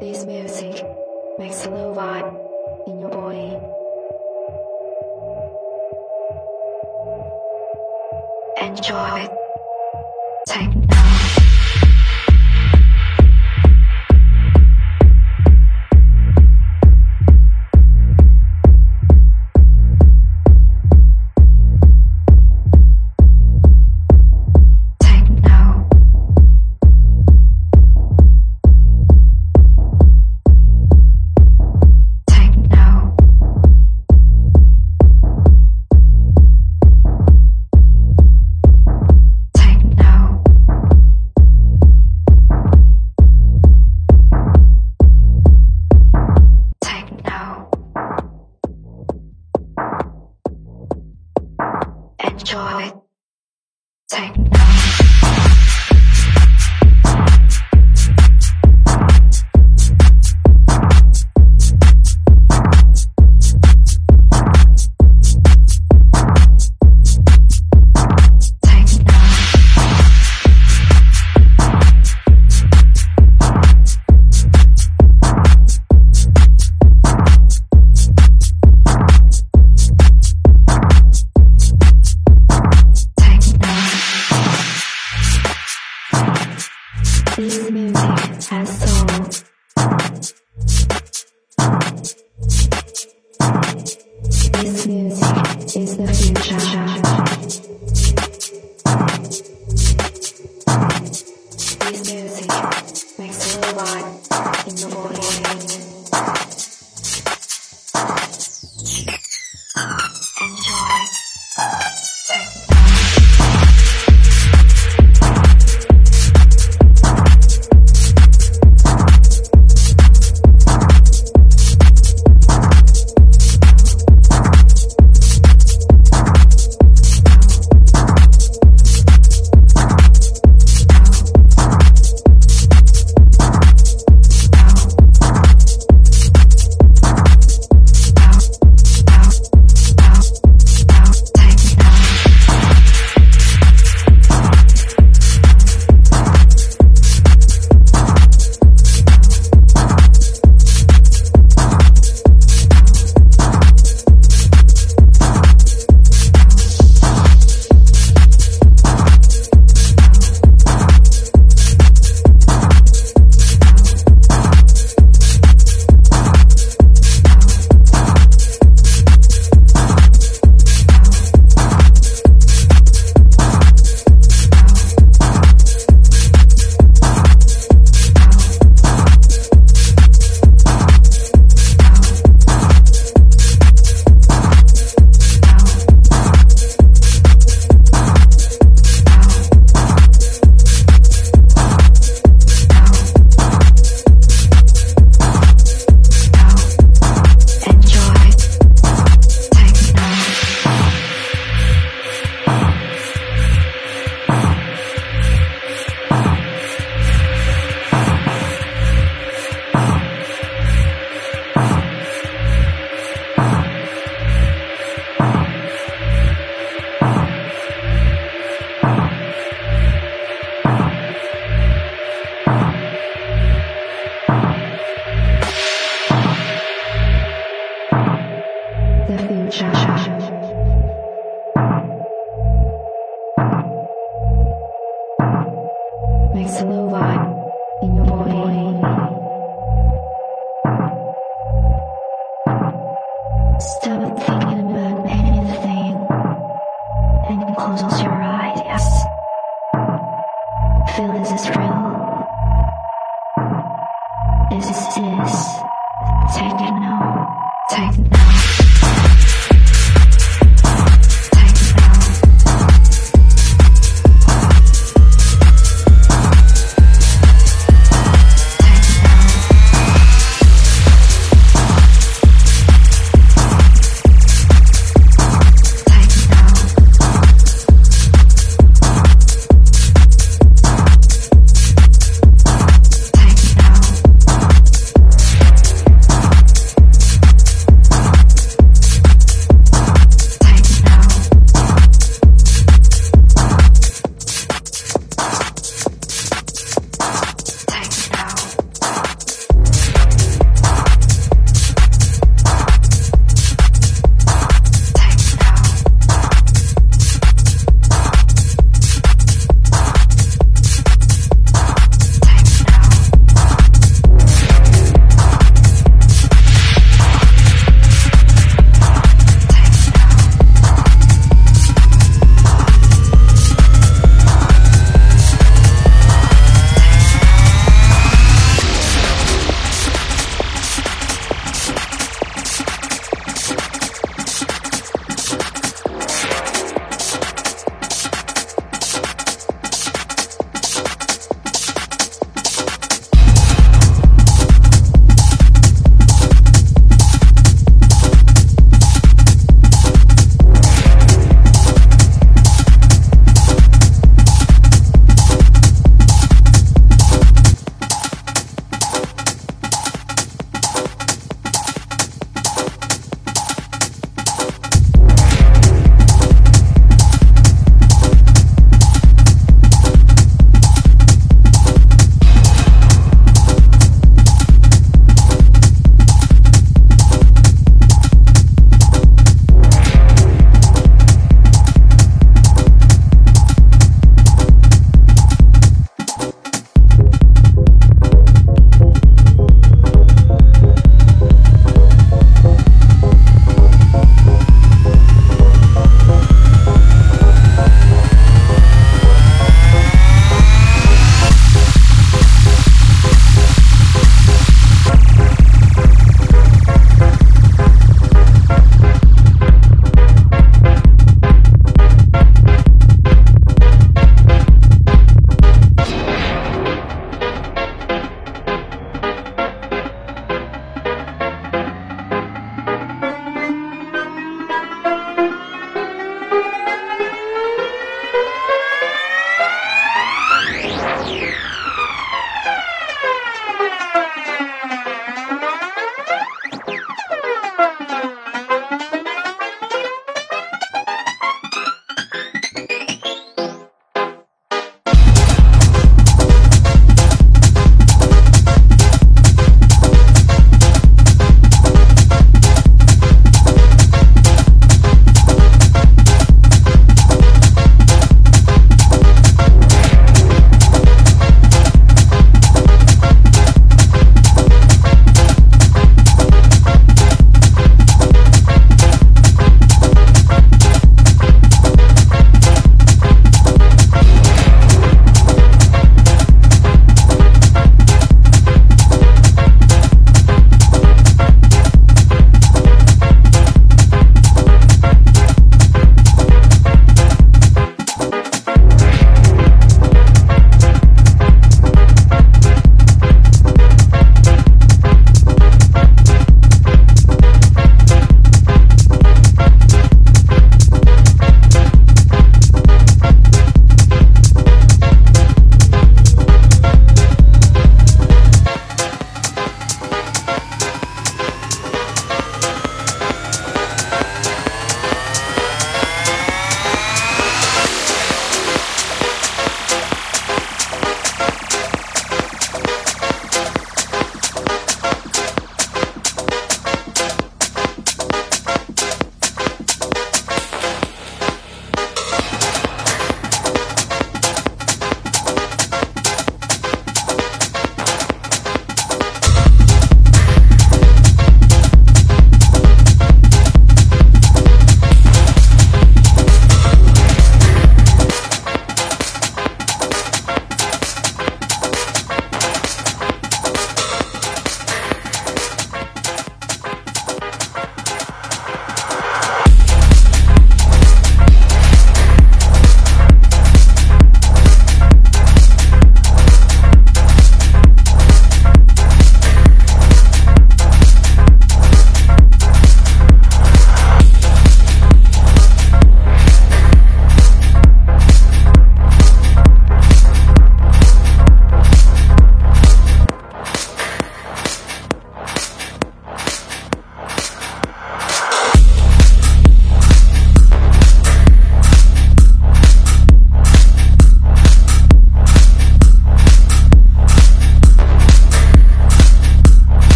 This music makes a low vibe in your body. Enjoy it. Take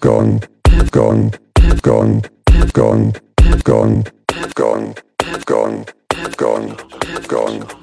gong, gong, gong, gong, gong, gong, gong, gong, gong.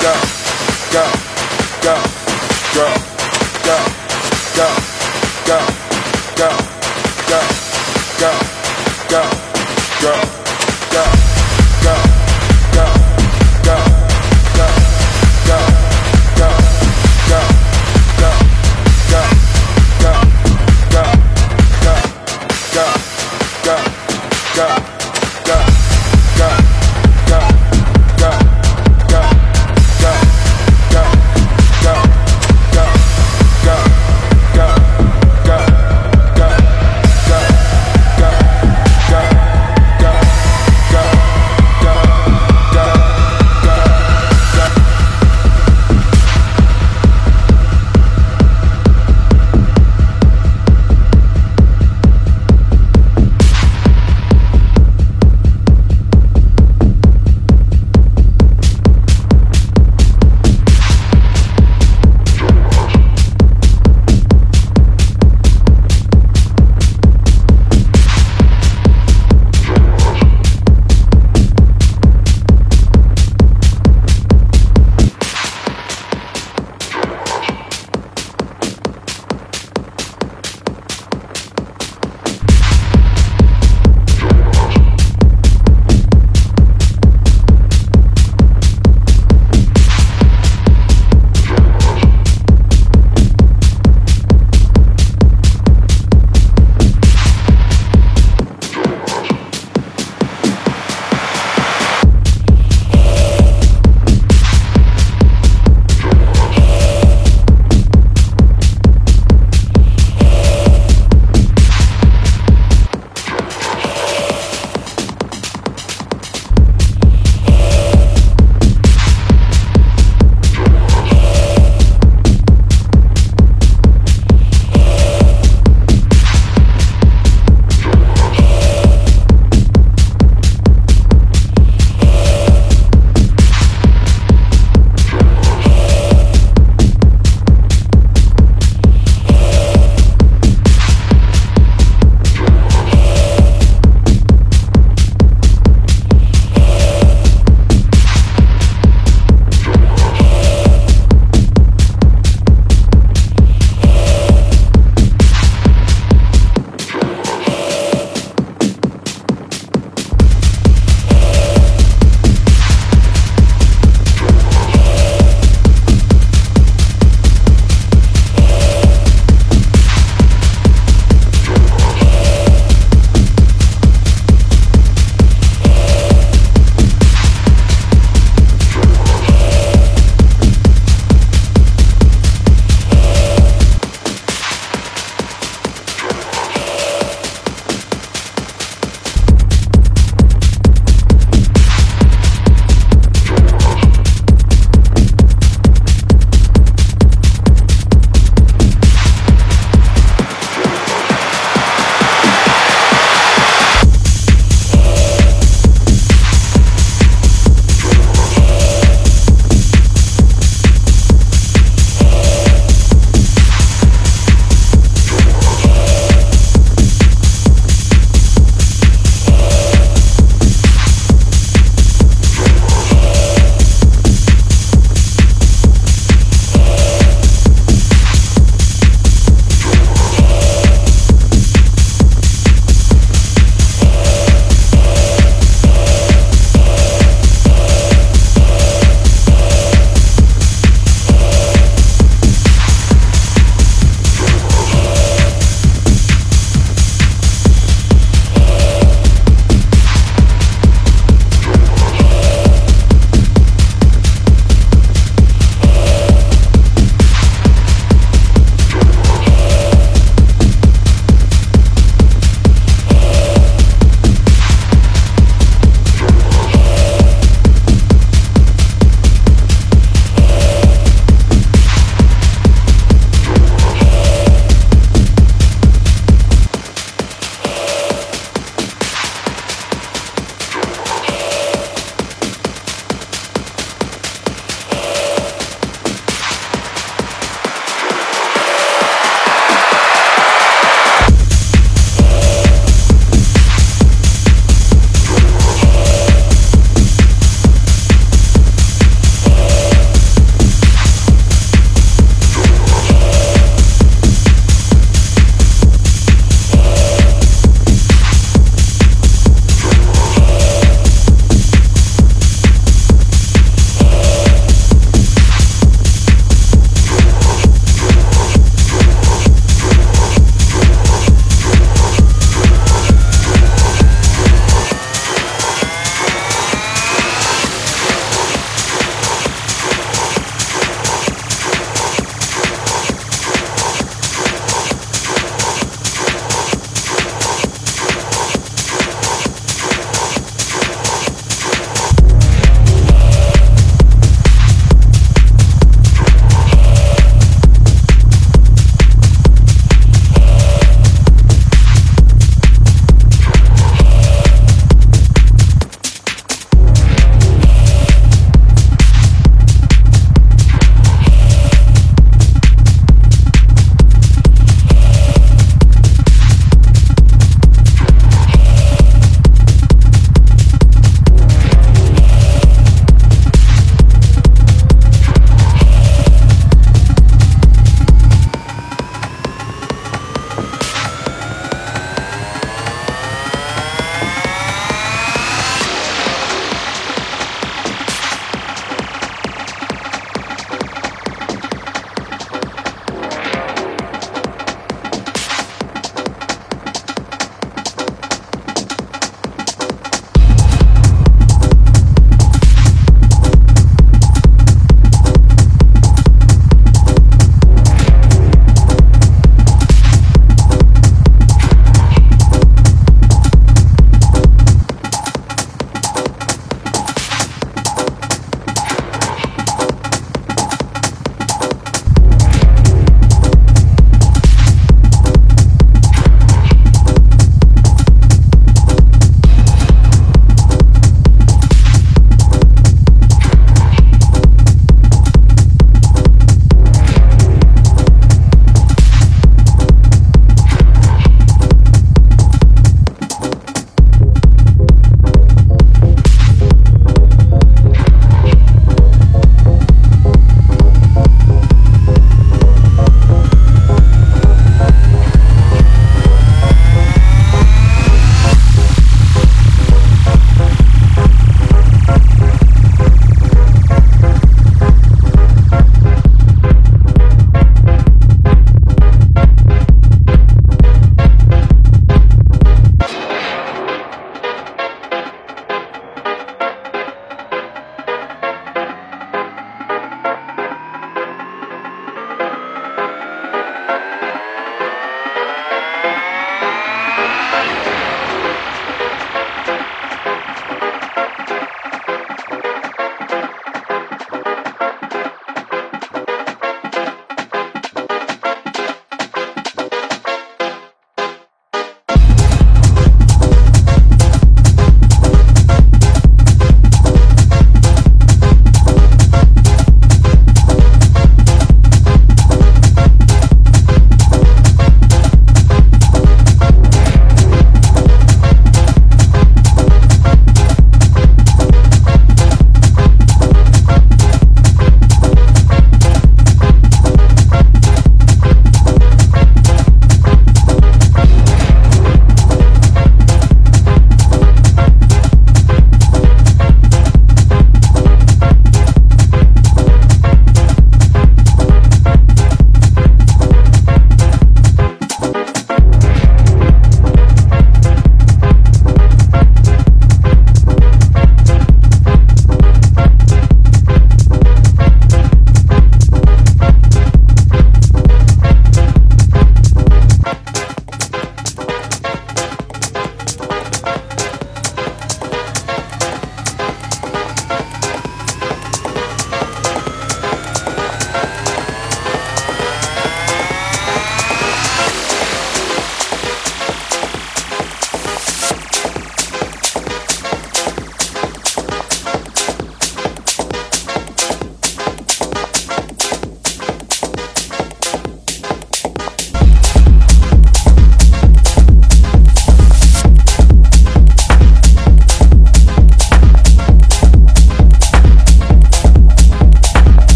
go, go, go, go.